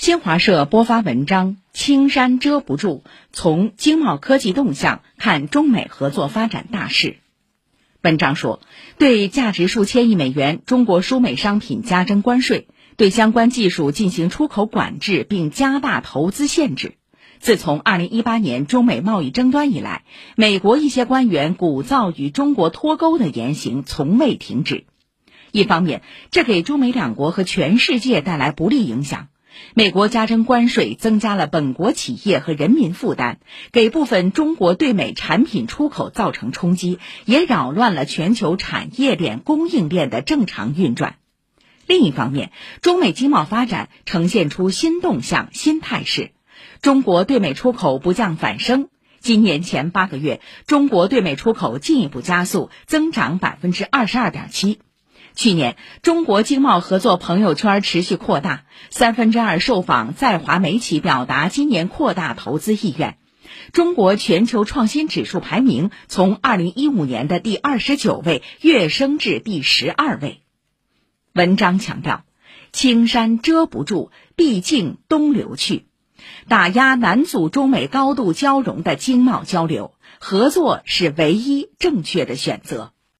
新华社播发文章《青山遮不住：从经贸科技动向看中美合作发展大势》。文章说，对价值数千亿美元中国输美商品加征关税，对相关技术进行出口管制，并加大投资限制。自从2018年中美贸易争端以来，美国一些官员鼓噪与中国脱钩的言行从未停止。一方面，这给中美两国和全世界带来不利影响。美国加征关税，增加了本国企业和人民负担，给部分中国对美产品出口造成冲击，也扰乱了全球产业链、供应链的正常运转。另一方面，中美经贸发展呈现出新动向、新态势，中国对美出口不降反升。今年前八个月，中国对美出口进一步加速，增长百分之二十二点七。去年，中国经贸合作朋友圈持续扩大，三分之二受访在华媒体表达今年扩大投资意愿。中国全球创新指数排名从二零一五年的第二十九位跃升至第十二位。文章强调，青山遮不住，毕竟东流去，打压难阻中美高度交融的经贸交流，合作是唯一正确的选择。